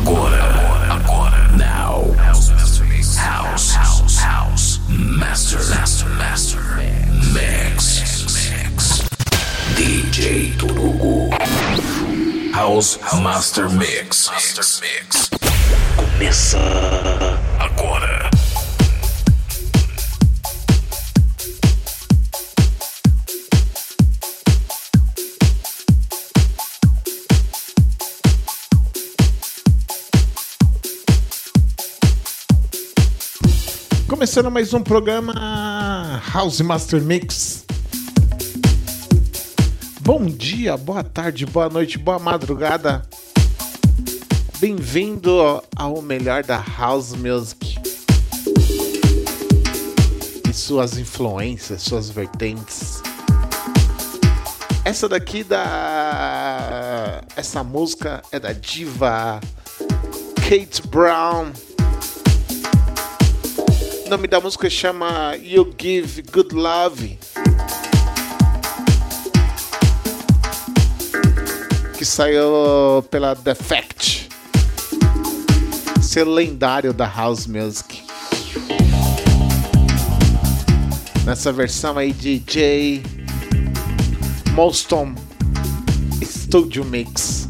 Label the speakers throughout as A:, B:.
A: Agora, agora, now. House, house, house, house. Master, master, master. Mix, mix. DJ Turugo. House Master Mix. Master Mix. Começa
B: Começando mais um programa House Master Mix. Bom dia, boa tarde, boa noite, boa madrugada. Bem-vindo ao melhor da House Music. E suas influências, suas vertentes. Essa daqui da. Essa música é da diva Kate Brown. O nome da música chama You Give Good Love. Que saiu pela Defect. Selo lendário da House Music. Nessa versão aí de J. Molston Studio Mix.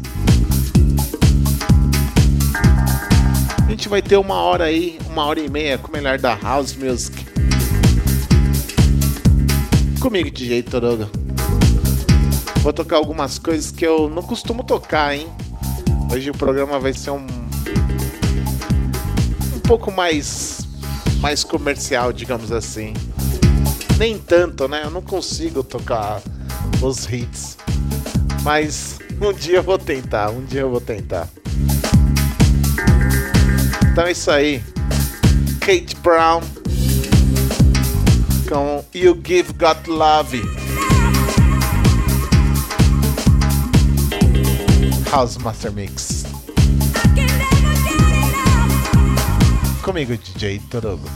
B: A gente vai ter uma hora aí, uma hora e meia com o melhor da House Music. Comigo, DJ Toruga. Vou tocar algumas coisas que eu não costumo tocar, hein? Hoje o programa vai ser um. um pouco mais. mais comercial, digamos assim. Nem tanto, né? Eu não consigo tocar os hits. Mas um dia eu vou tentar, um dia eu vou tentar. Então é isso aí. Kate Brown com You Give God Love. House Master Mix. Comigo, DJ Torogo.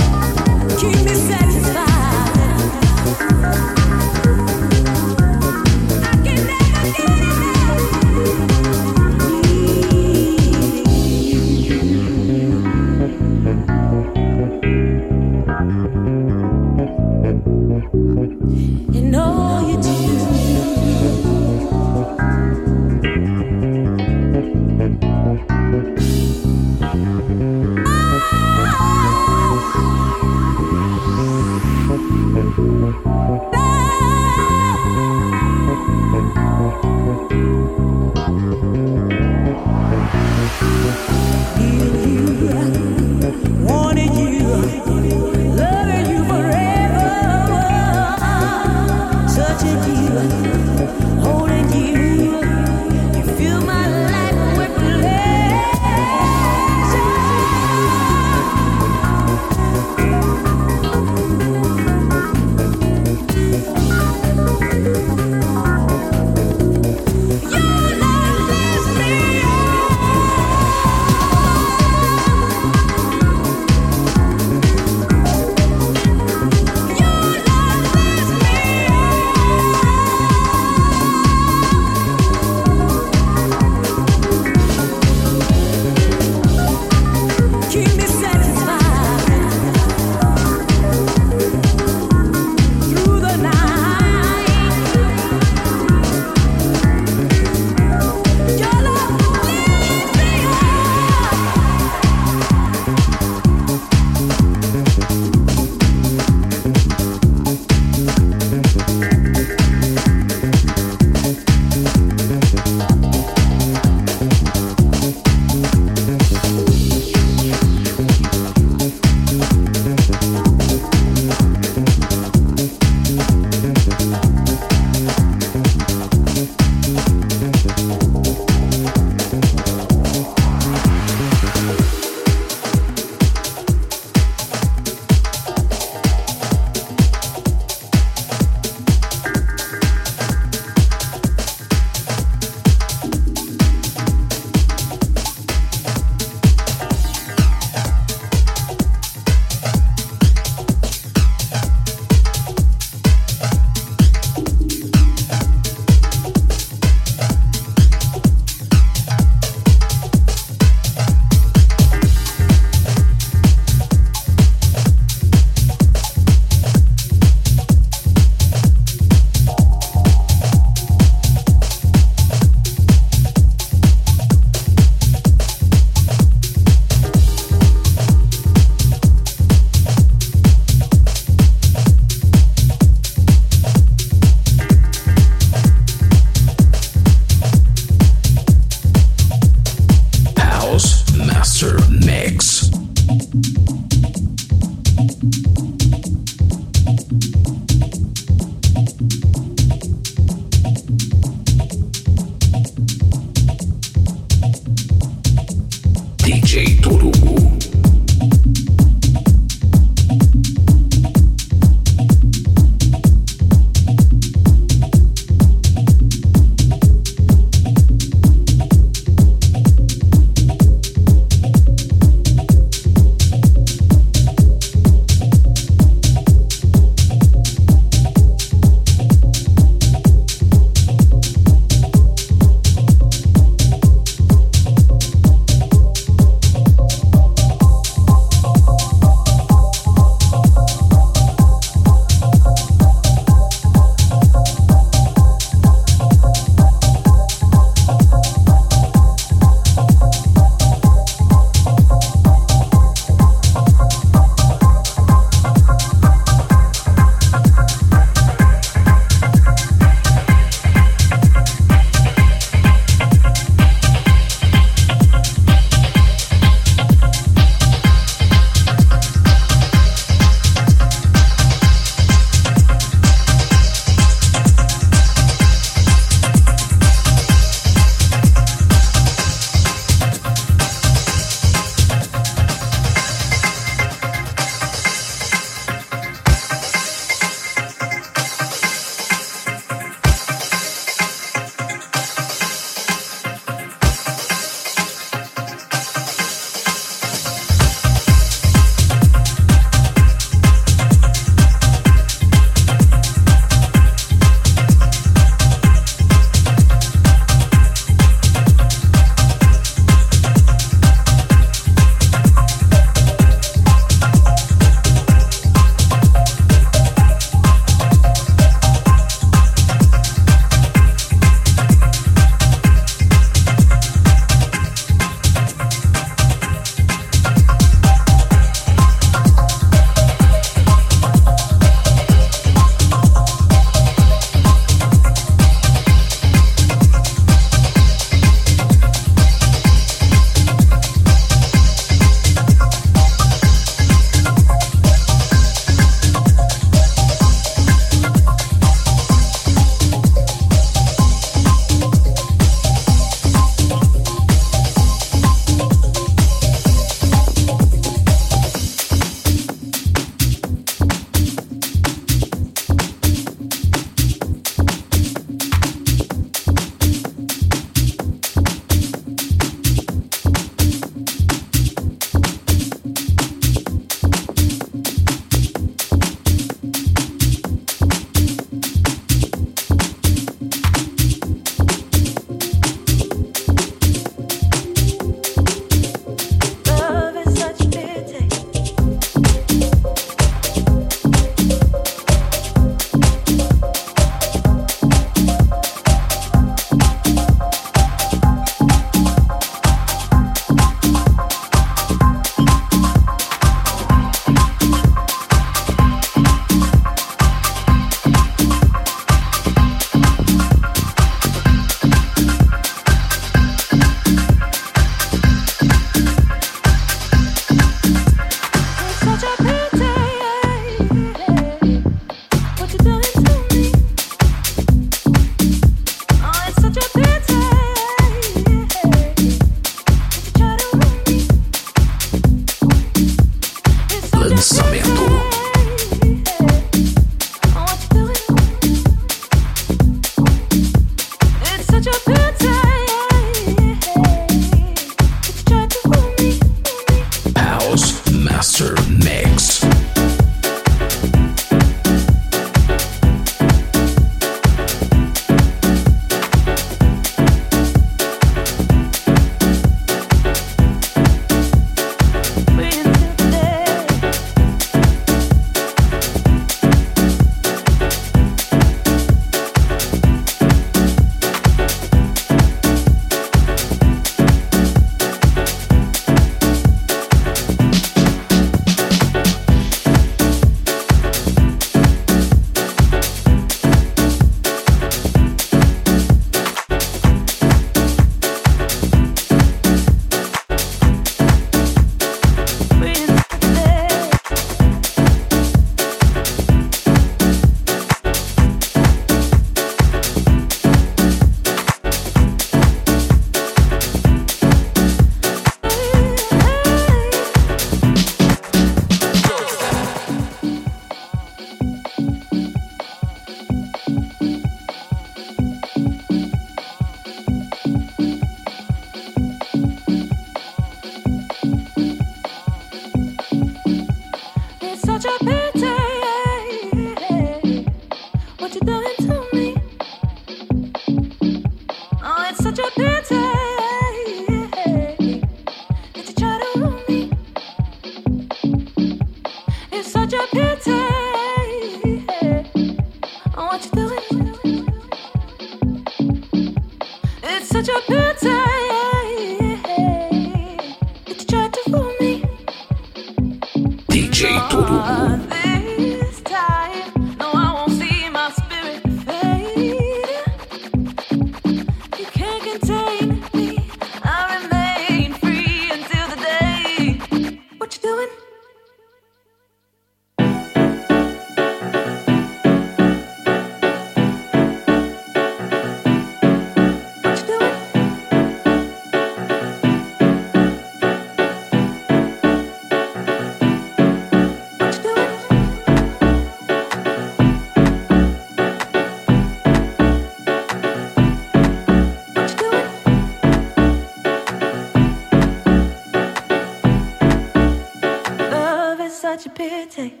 B: such a pity.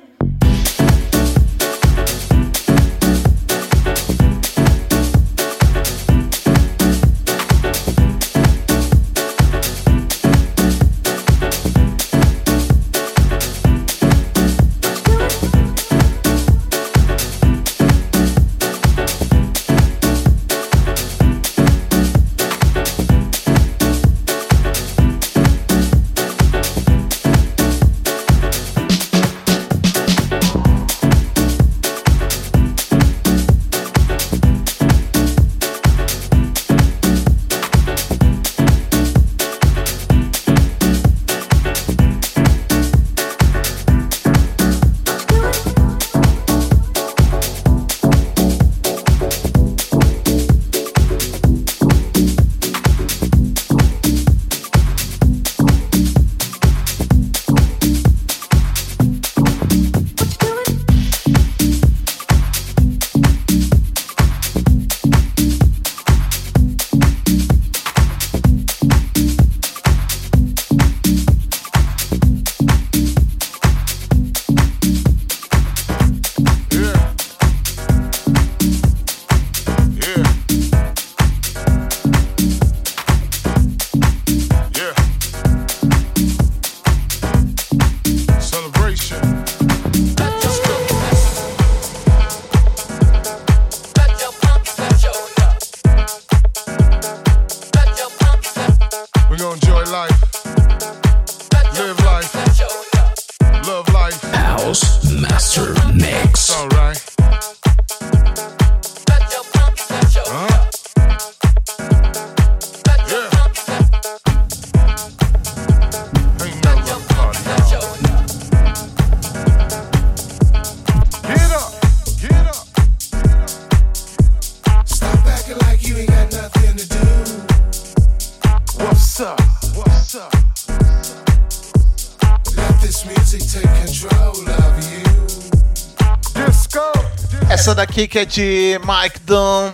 C: Aqui que é de Mike Dunn,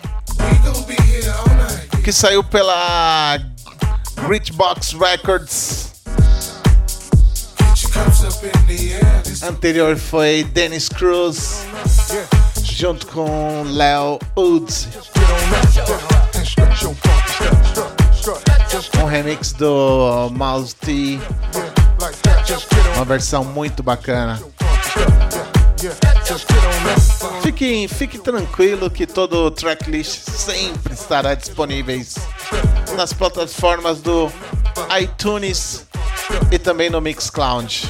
C: que saiu pela Box Records. Anterior foi Dennis Cruz, junto com Leo Woods. Um remix do Mouse T. Uma versão muito bacana. Fique, fique tranquilo que todo o tracklist sempre estará disponível nas plataformas do iTunes e também no Mixcloud.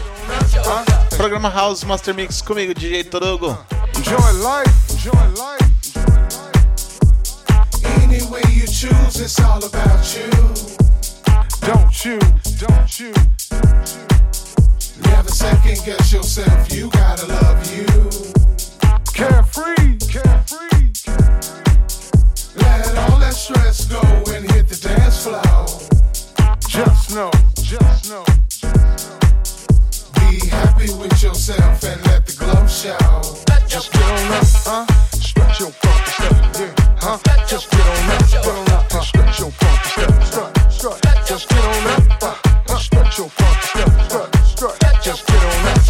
C: Programa House Master Mix comigo, DJ Torugo. Enjoy life, enjoy life. Any way you choose, it's all about you. Don't you, don't you. Never second guess yourself, you gotta love you. Carefree, carefree. Let all that stress go and hit the dance floor. Just know, just know. Be happy with yourself and let the glow show. Just get on up, huh? Stretch your funky step, yeah, huh? Just get on up, get on up, huh? Stretch your funky step, strut, strut. Just get on up, huh? Stretch your funky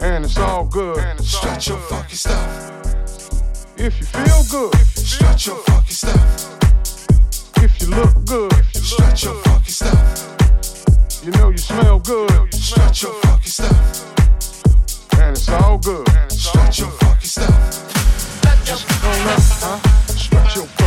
C: and it's all good. Stretch your fucking funky stuff. If you feel good, stretch your
D: funky stuff. If you look good, you stretch your funky stuff. You know you smell good, you stretch your funky stuff. And it's all good. Stretch your funky stuff. Stretch your stuff.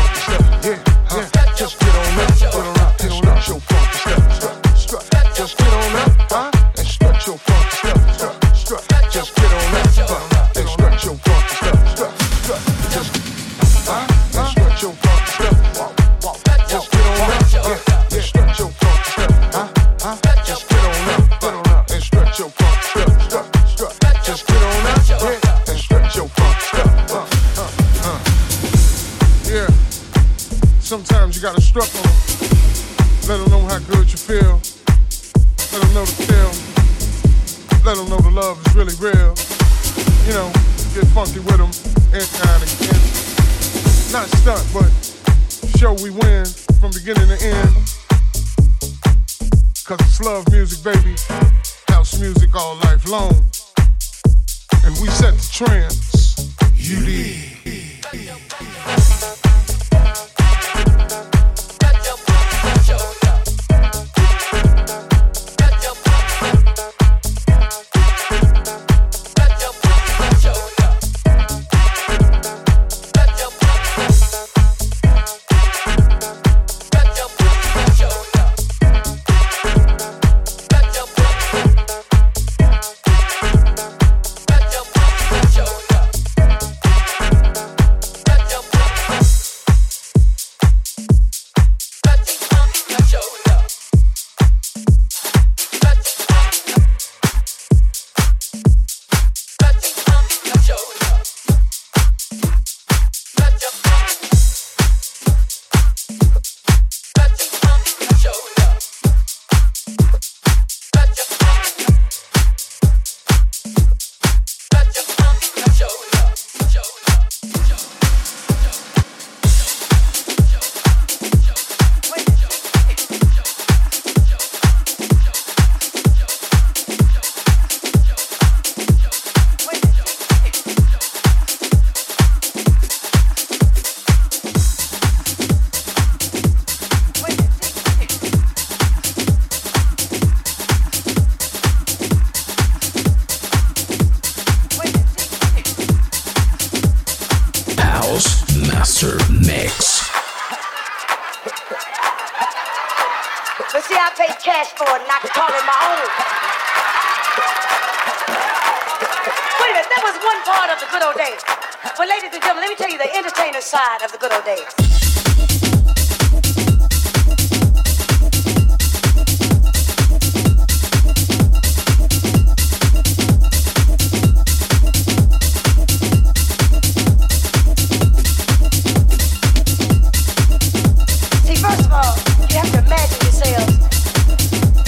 D: world, you have to imagine yourself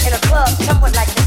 D: in a club somewhat like this.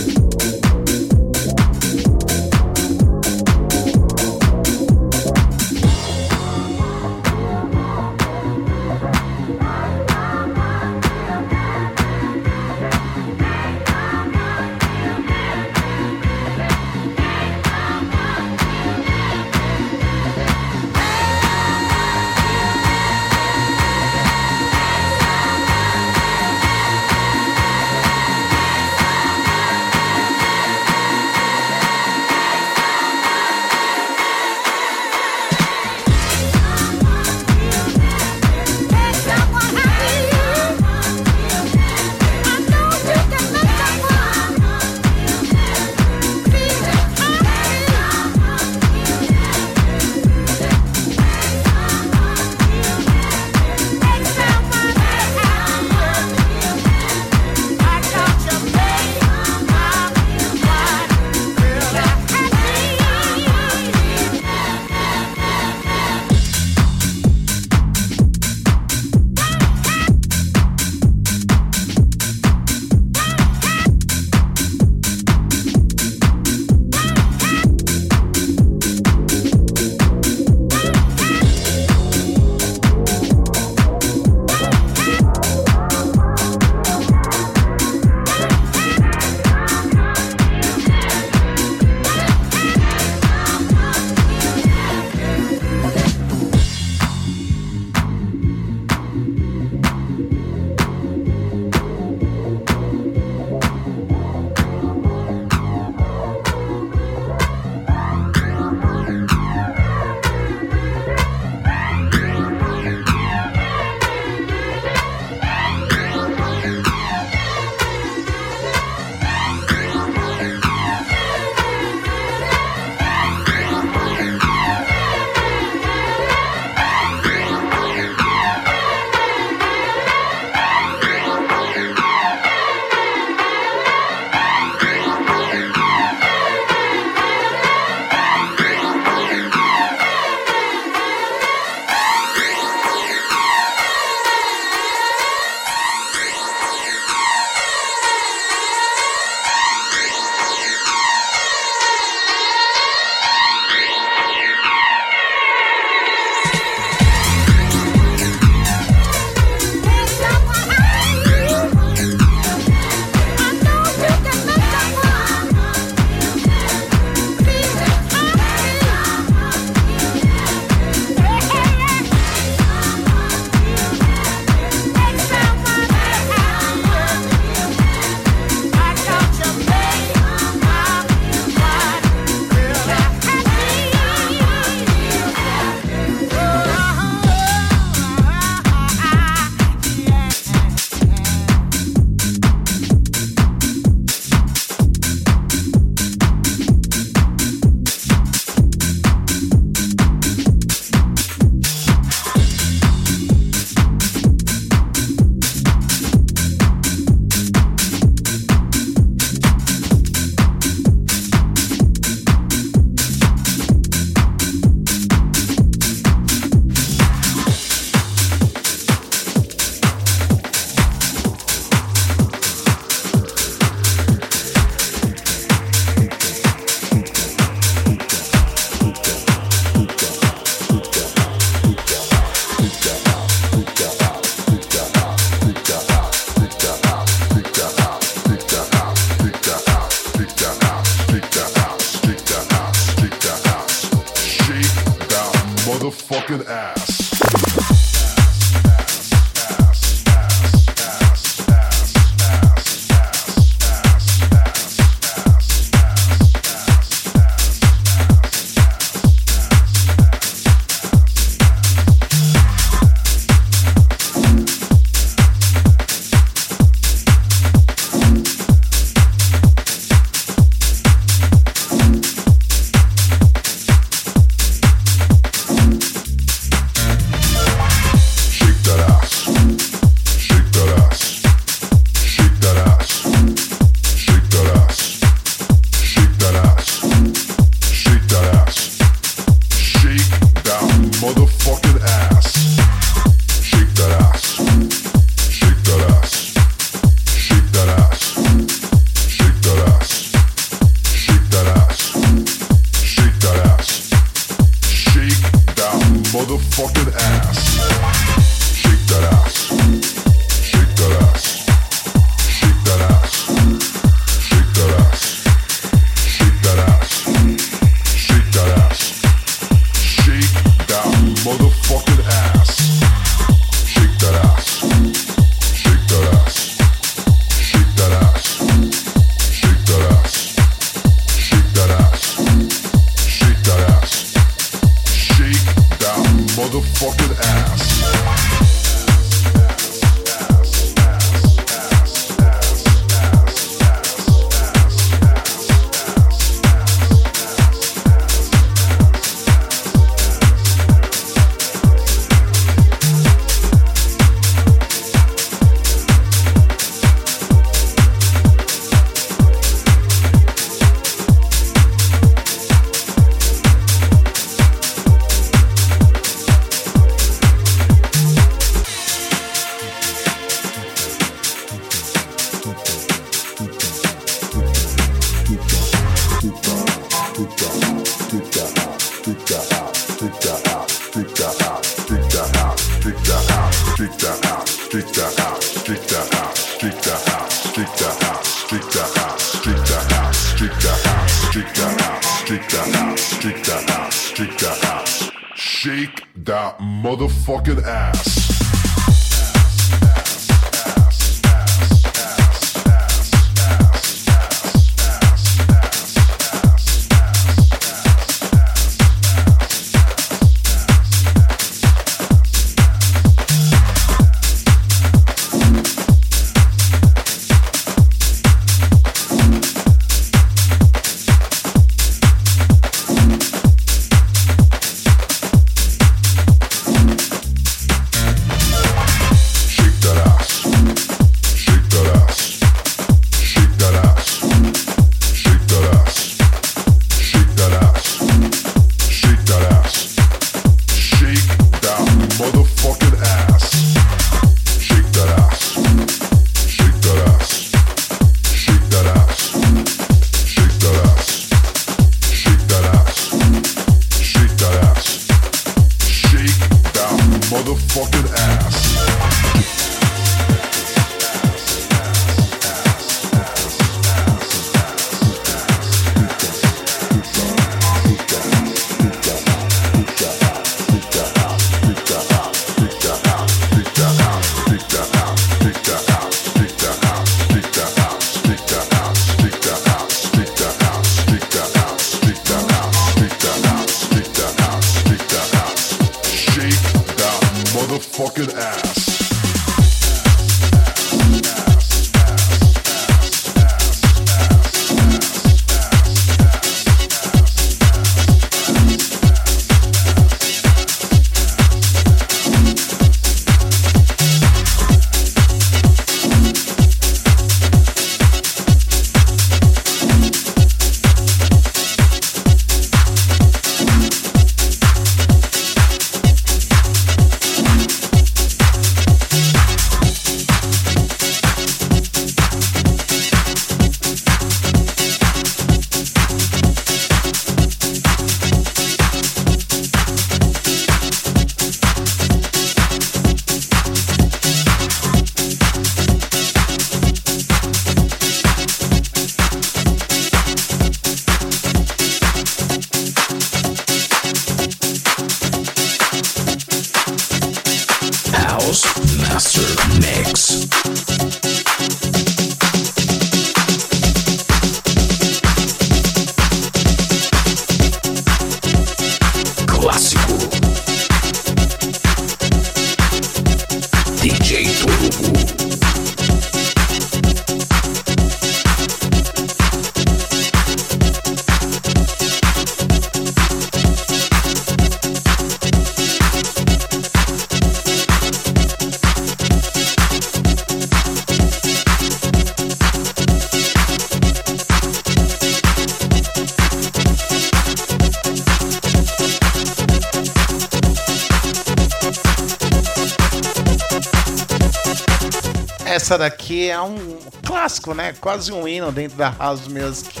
B: Essa daqui é um clássico, né? Quase um hino dentro da house music.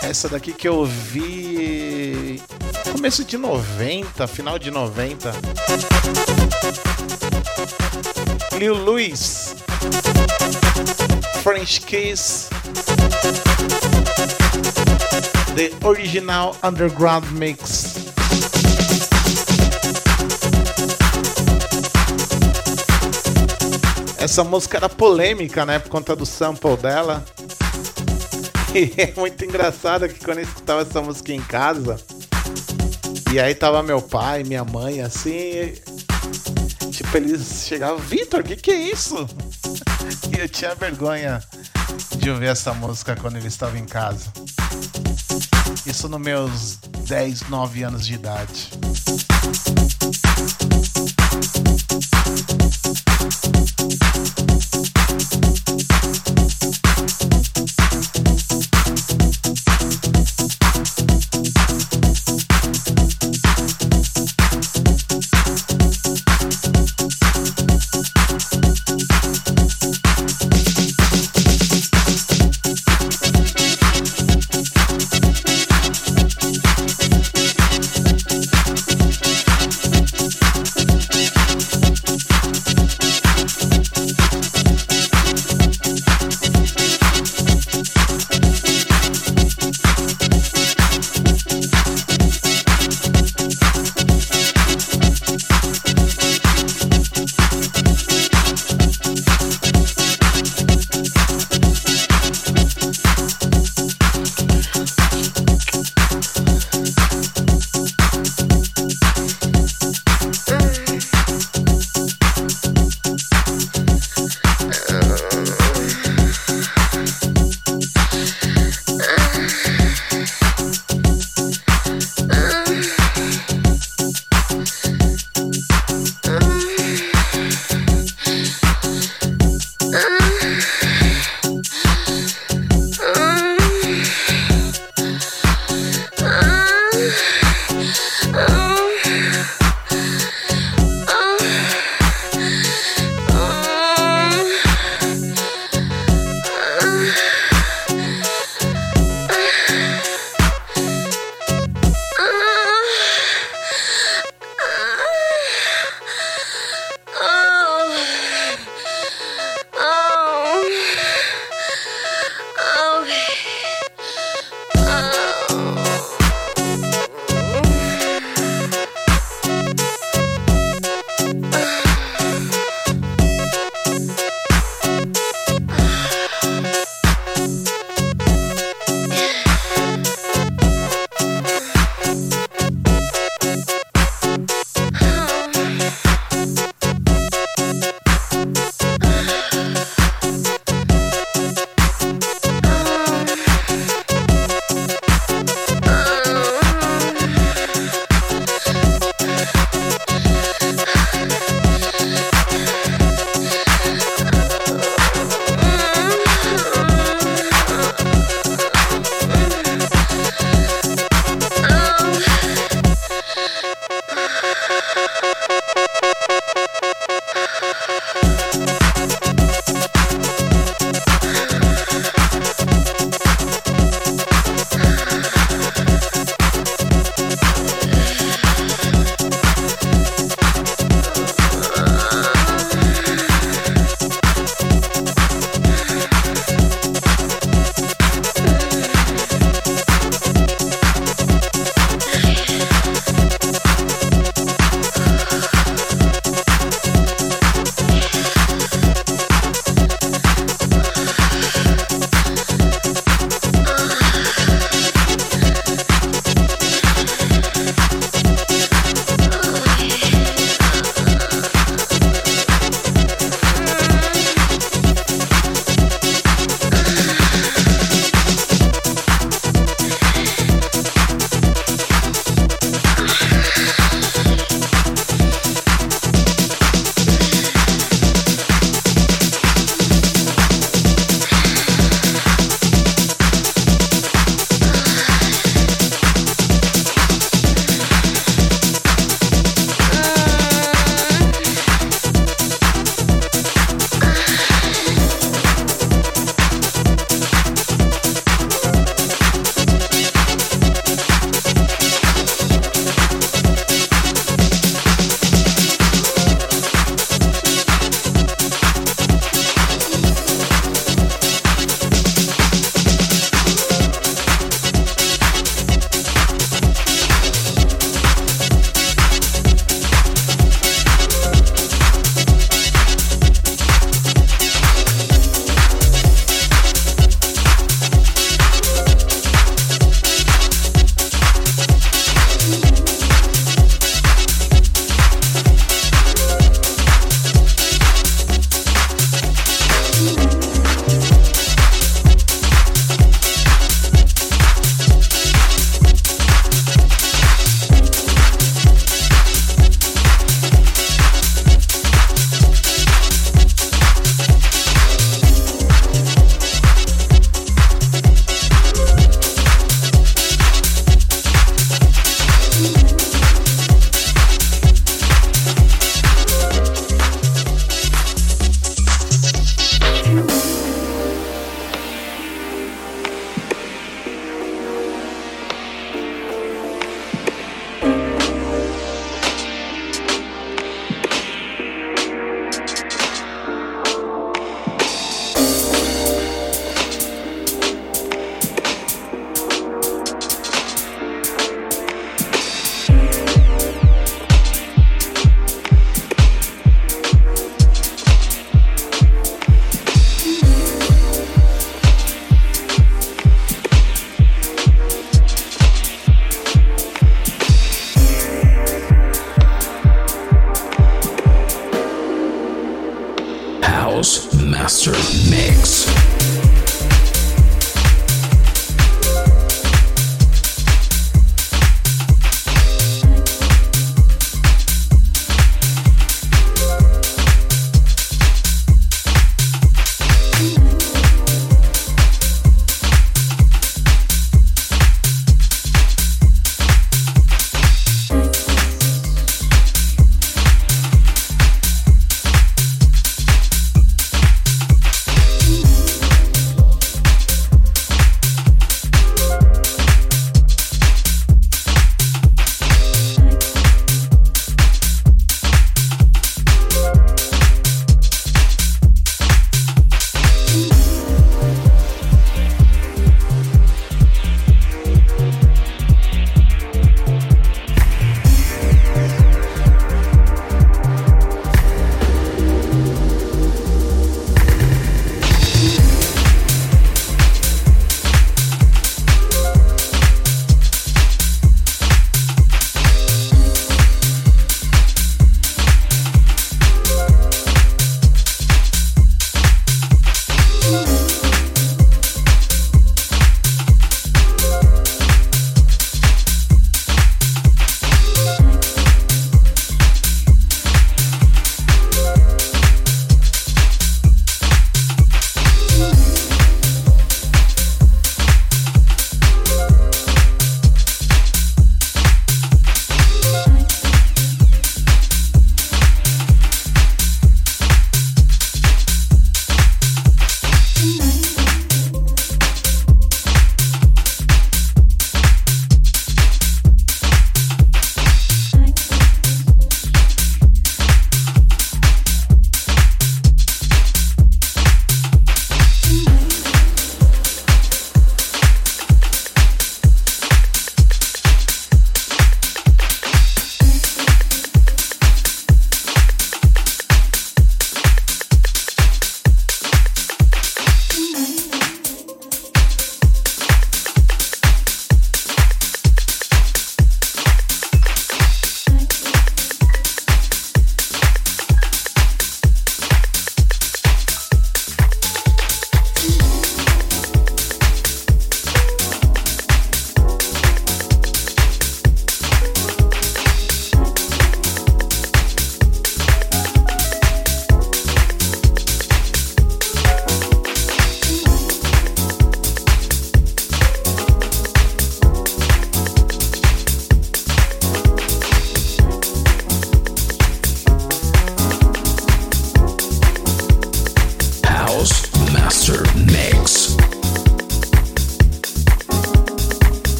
B: Essa daqui que eu vi começo de 90, final de 90. Lil Louis, French Kiss, The Original Underground Mix. Essa música era polêmica, né? Por conta do sample dela. E é muito engraçado que quando eu escutava essa música em casa, e aí tava meu pai, minha mãe, assim. Tipo, eles chegavam, Vitor, o que, que é isso? E eu tinha vergonha de ouvir essa música quando ele estava em casa. Isso nos meus 10, 9 anos de idade.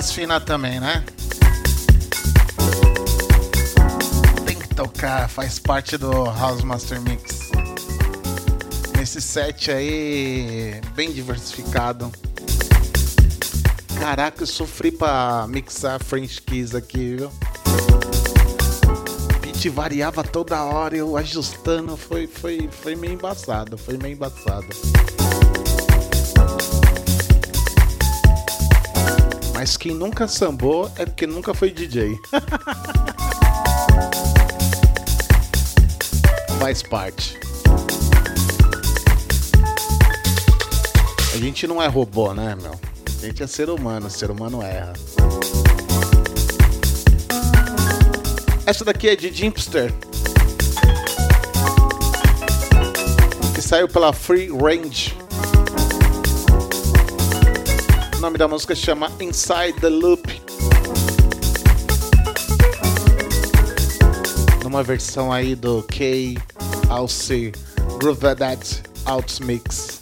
B: As finas também, né? Tem que tocar, faz parte do House Master Mix. Nesse set aí, bem diversificado. Caraca, eu sofri pra mixar French Kiss aqui, viu? Beat variava toda hora, eu ajustando, foi, foi, foi meio embaçado, foi meio embaçado. Mas quem nunca sambou é porque nunca foi DJ. Faz parte. A gente não é robô, né, meu? A gente é ser humano, ser humano erra. Essa daqui é de Jimpster. Que saiu pela Free Range. O nome da música chama Inside the Loop. Numa versão aí do K Alce That Out Mix.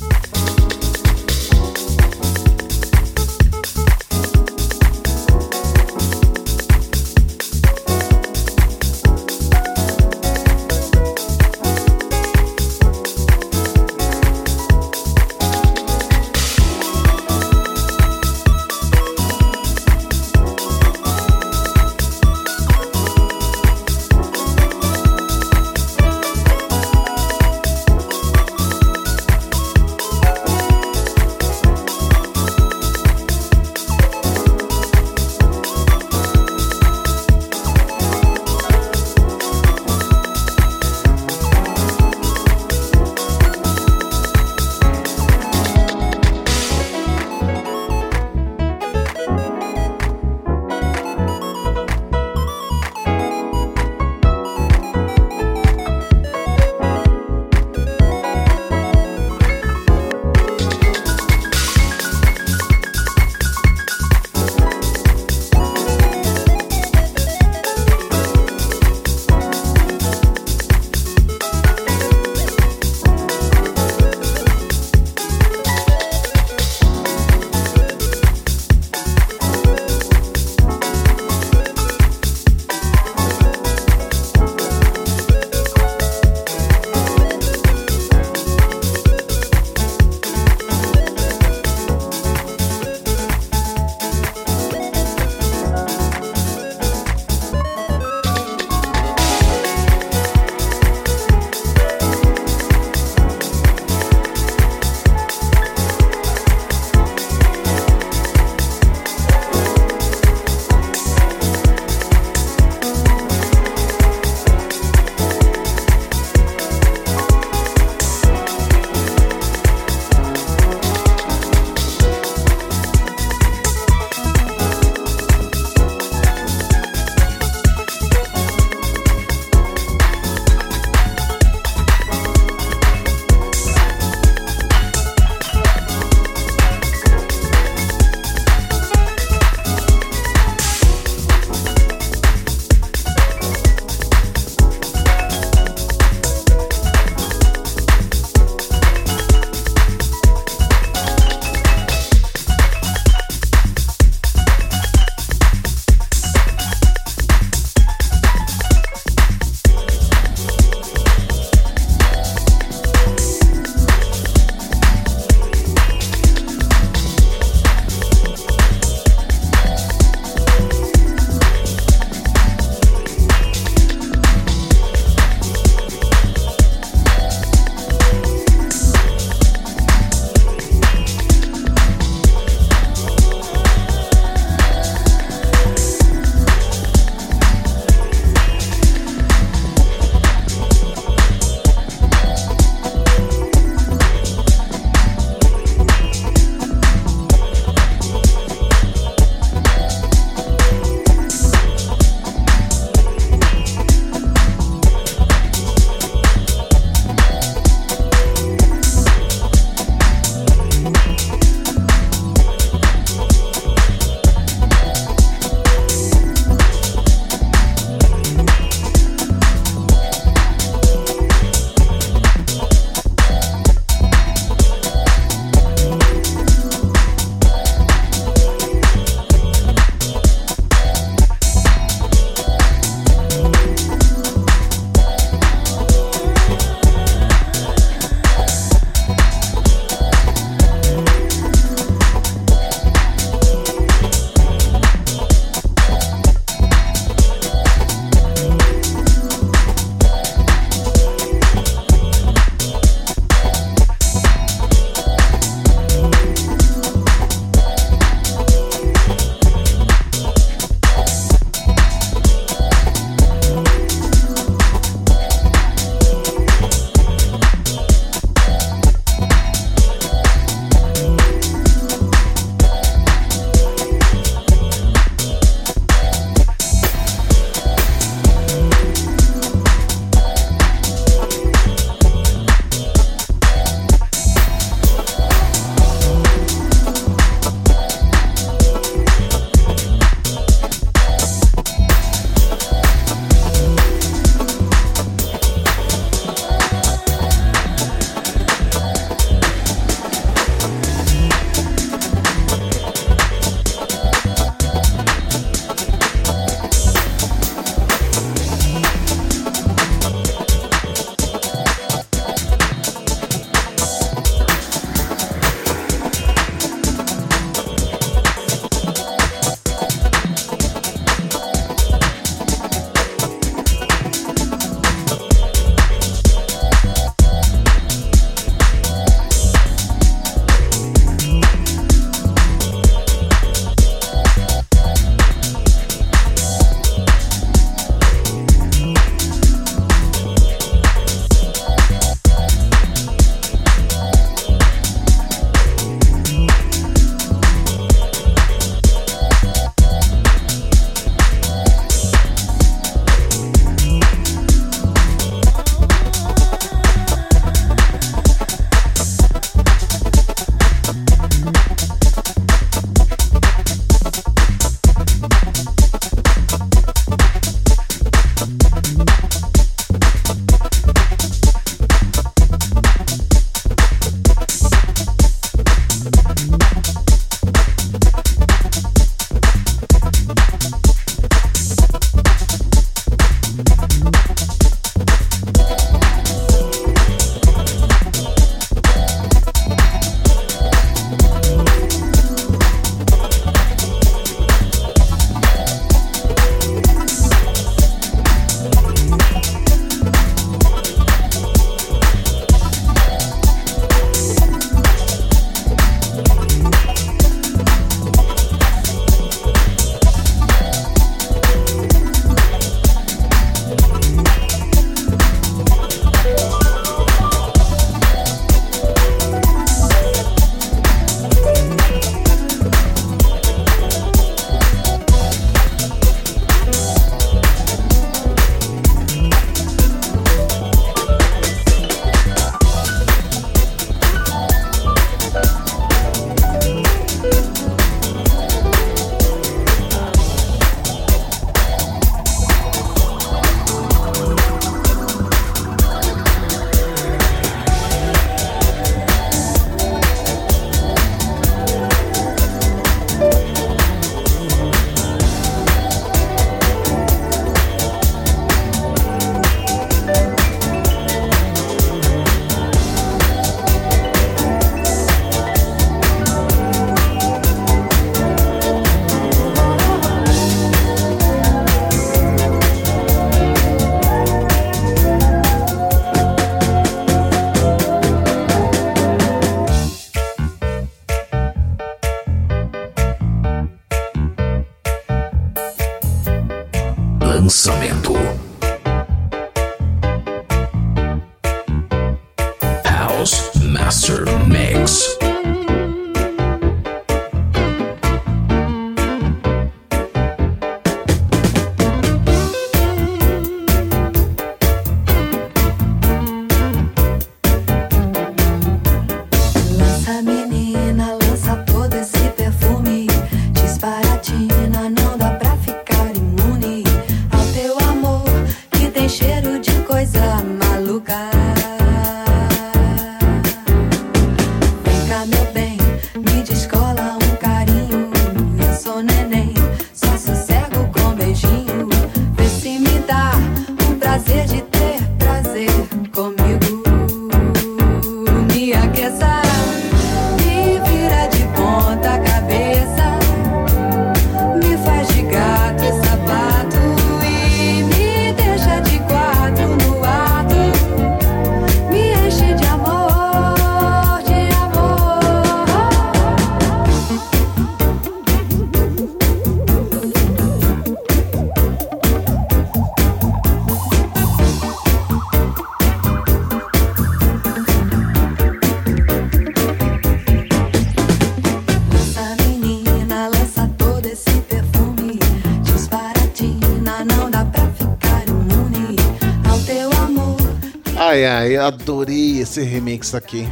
B: esse
E: remix aqui.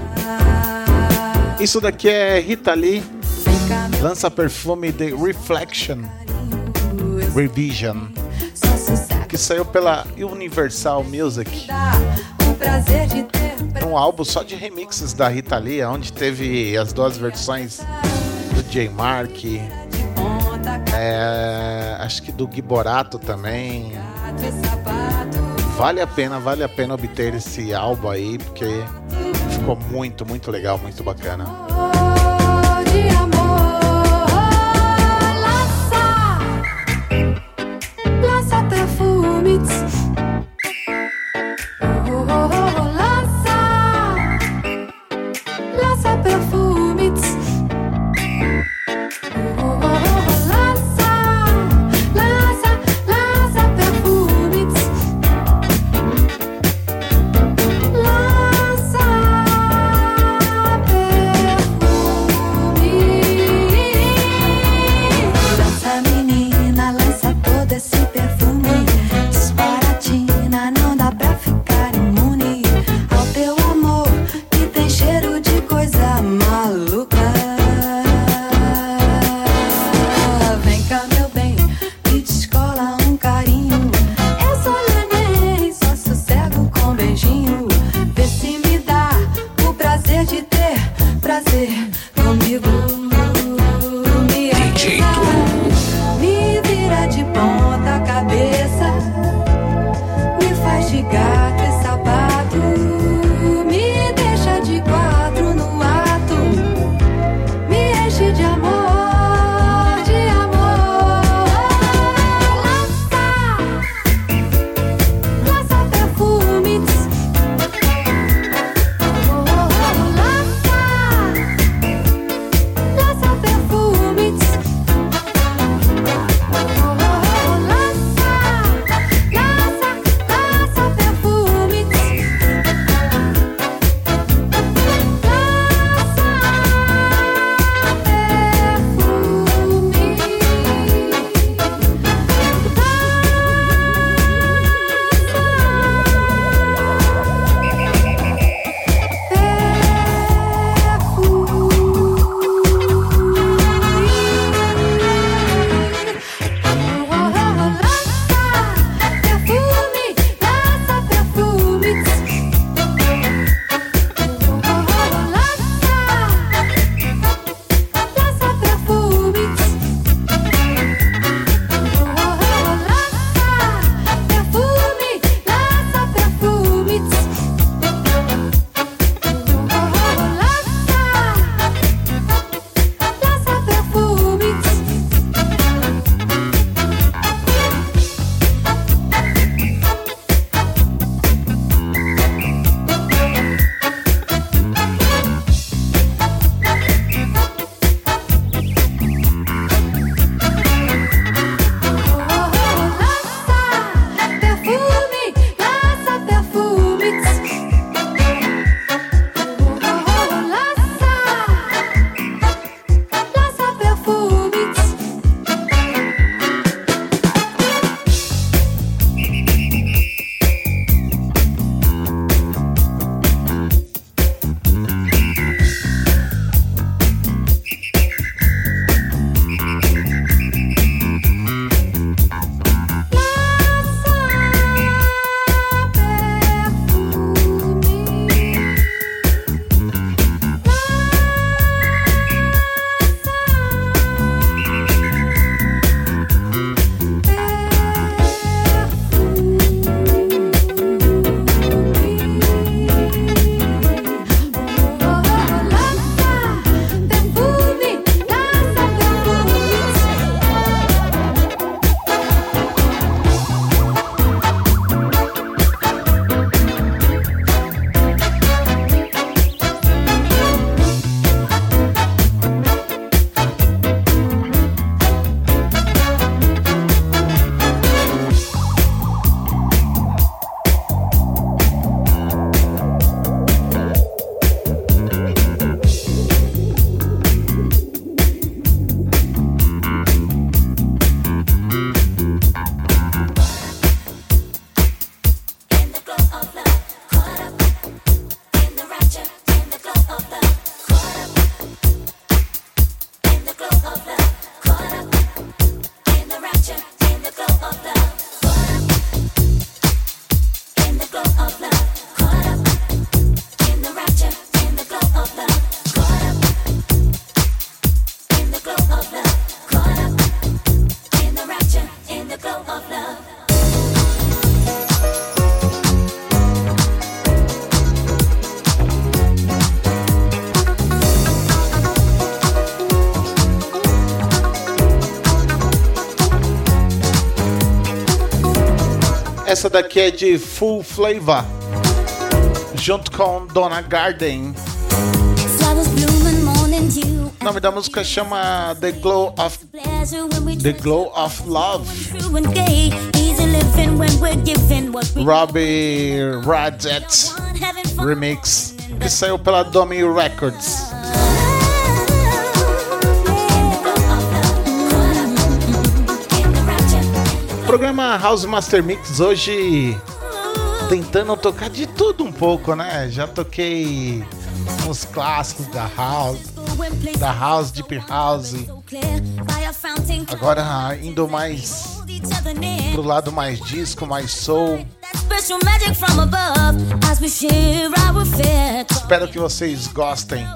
E: Isso daqui é Rita Lee, lança perfume The Reflection Revision, que saiu pela Universal Music. Um álbum só de remixes da Rita Lee, onde teve as duas versões do J. Mark, é, acho que do Giborato também. Vale a pena, vale a pena obter esse álbum aí, porque ficou muito, muito legal, muito bacana.
B: daqui é de Full Flavor, junto com Donna Garden. O nome da música chama The Glow of The Glow of Love. Robbie
F: Radet
B: Remix, que saiu pela Domi Records. Programa House Master Mix hoje tentando tocar de tudo um pouco, né? Já toquei uns clássicos da House, da House Deep House. Agora indo mais pro lado mais disco, mais soul. Espero que vocês gostem.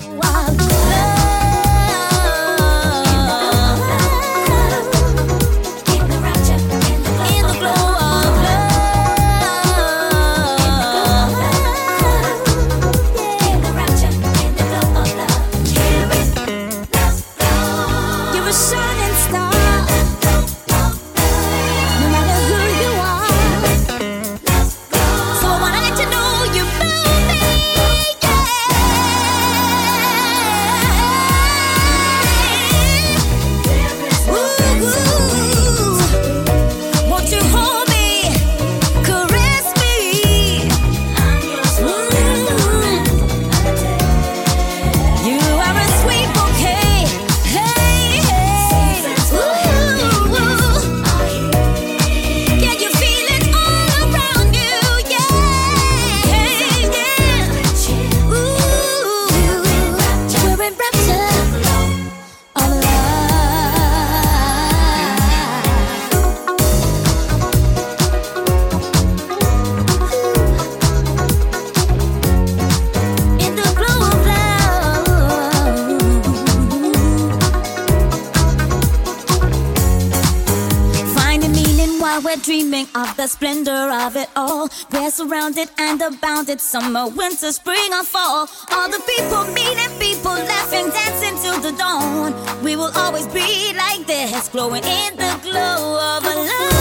F: while we're dreaming of the splendor of it all. We're surrounded and abounded, summer, winter, spring, or fall. All the people meeting, people laughing, dancing till the dawn. We will always be like this, glowing in the glow of a love.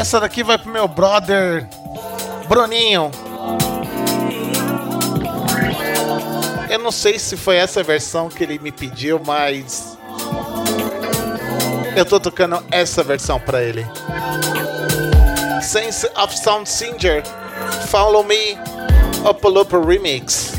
B: Essa daqui vai pro meu brother Bruninho. Eu não sei se foi essa versão que ele me pediu, mas eu tô tocando essa versão pra ele. Sense of Sound Singer, Follow Me, Upalopa Remix.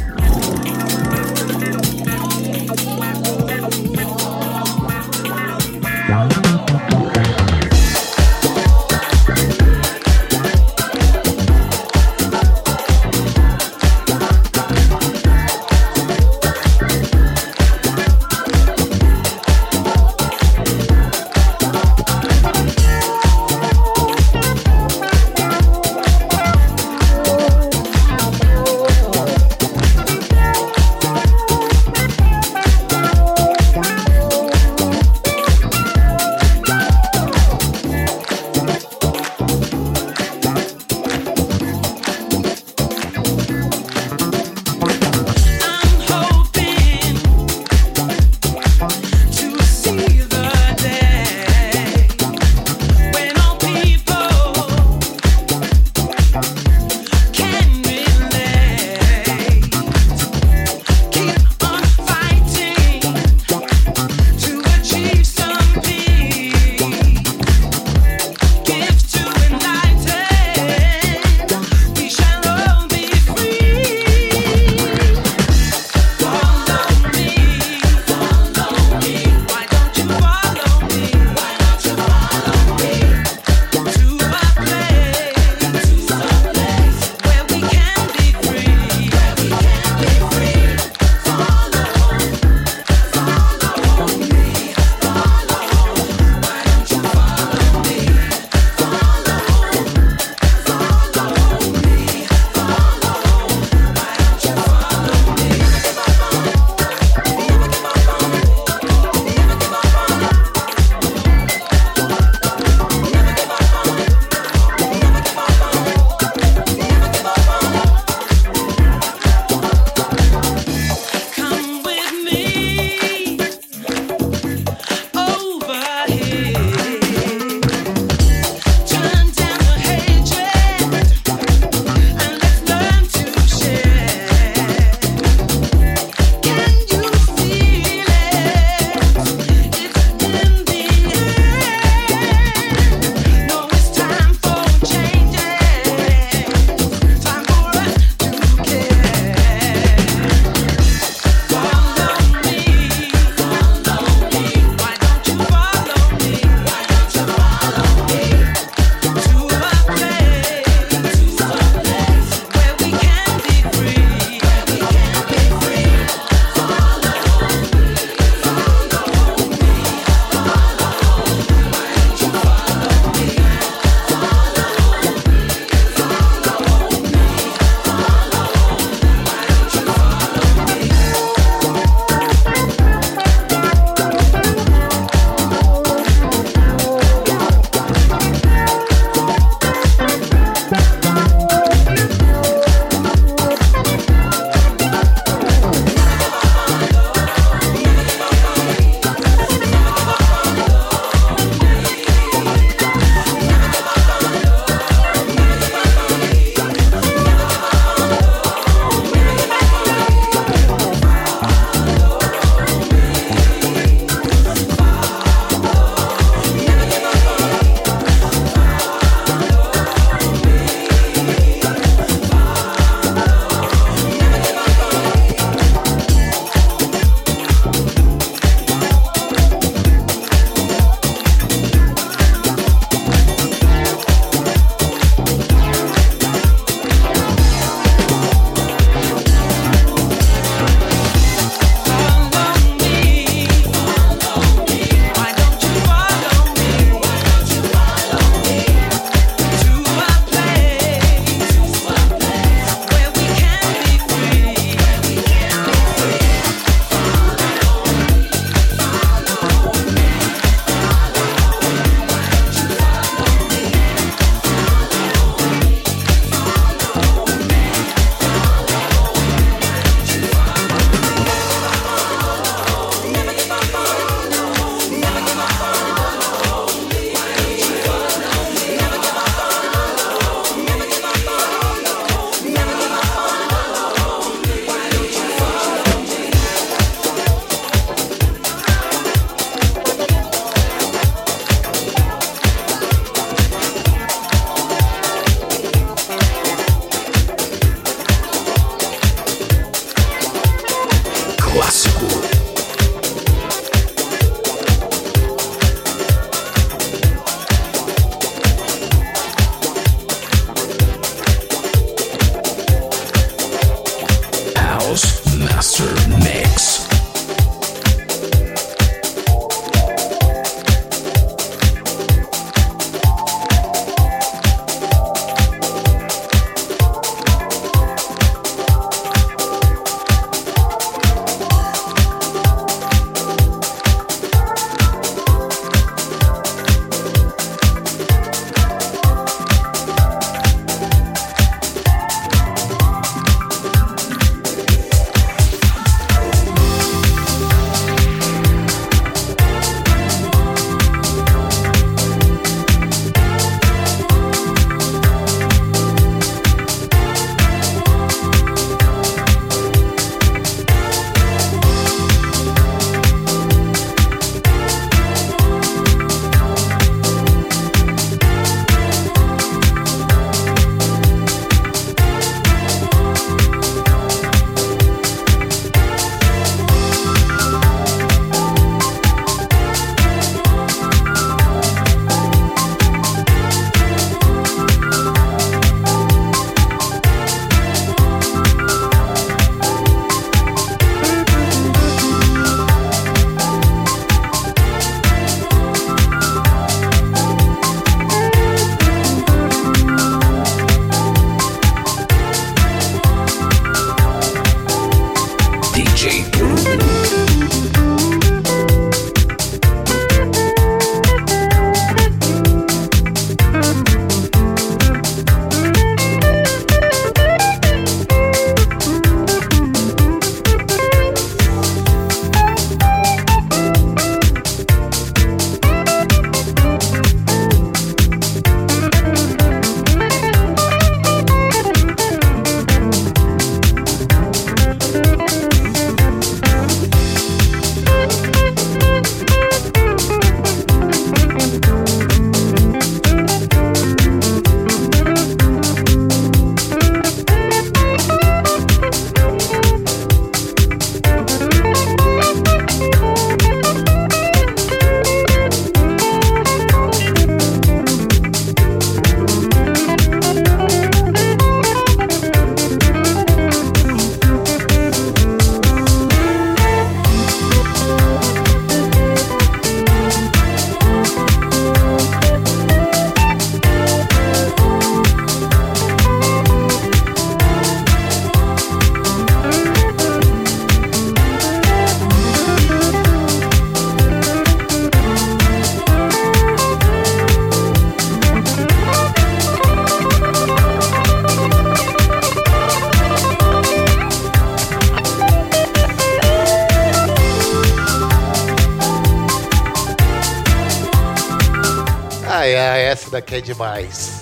B: Demais.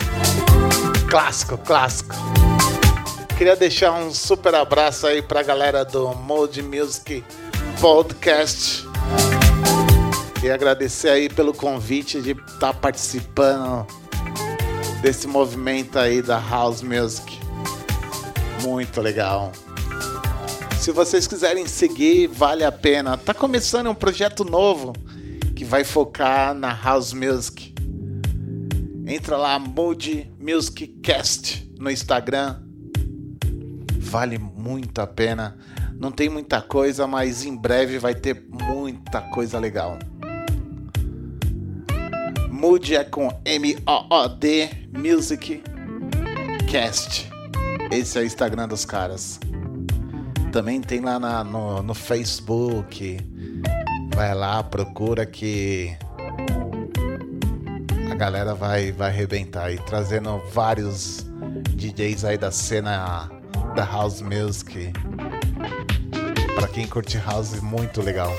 B: Clássico, clássico. Queria deixar um super abraço aí pra galera do Mode Music Podcast. E agradecer aí pelo convite de estar participando desse movimento aí da House Music. Muito legal. Se vocês quiserem seguir, vale a pena. Tá começando um projeto novo que vai focar na House Music. Entra lá, Mood Music Cast no Instagram. Vale muito a pena. Não tem muita coisa, mas em breve vai ter muita coisa legal. Mood é com M-O-O-D Music Cast. Esse é o Instagram dos caras. Também tem lá na- no, no Facebook. Vai lá, procura que galera vai, vai arrebentar aí, trazendo vários DJs aí da cena da House Music. Pra quem curte House, muito legal.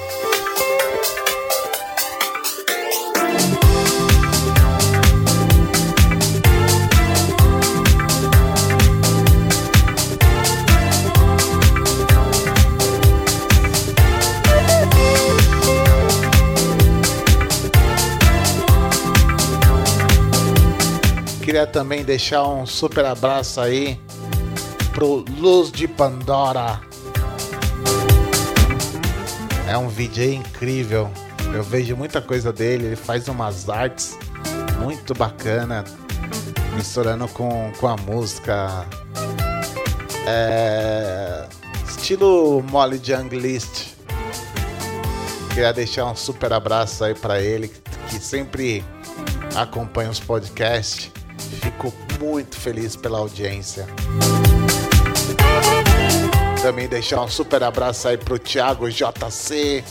B: Queria também deixar um super abraço aí pro Luz de Pandora. É um VJ incrível. Eu vejo muita coisa dele, ele faz umas artes muito bacana, misturando com, com a música. É, Estilo Molly Young List. Queria deixar um super abraço aí para ele, que sempre acompanha os podcasts. Fico muito feliz pela audiência. Também deixar um super abraço aí pro Thiago JC.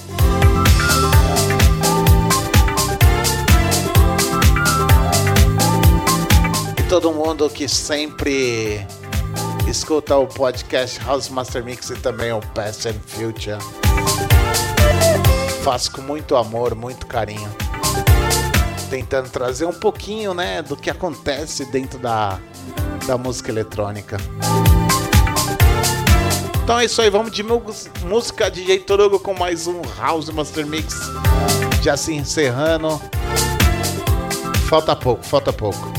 B: E todo mundo que sempre escuta o podcast House Master Mix e também o Past and Future. Faço com muito amor, muito carinho. Tentando trazer um pouquinho, né, do que acontece dentro da, da música eletrônica. Então é isso aí, vamos de música DJ Torugo com mais um House Master Mix. Já se encerrando. Falta pouco, falta pouco.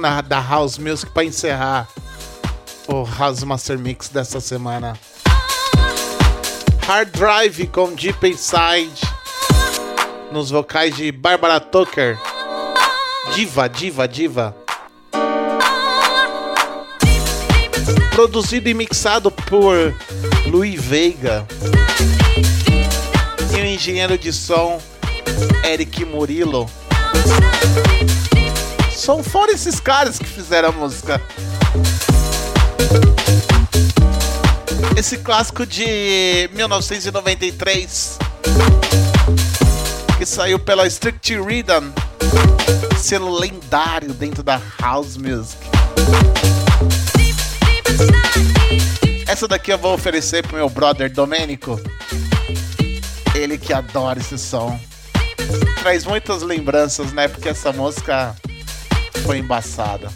B: Na, da House Music para encerrar o House Master Mix dessa semana. Hard Drive com Deep Inside nos vocais de Barbara Tucker. Diva, diva, diva. Produzido e mixado por Louis Veiga. E o engenheiro de som Eric Murilo. São fora esses caras que fizeram a música. Esse clássico de 1993 que saiu pela Strict Rhythm, selo lendário dentro da house music. Essa daqui eu vou oferecer pro meu brother Domênico. Ele que adora esse som. Traz muitas lembranças, né? Porque essa música foi embaçada.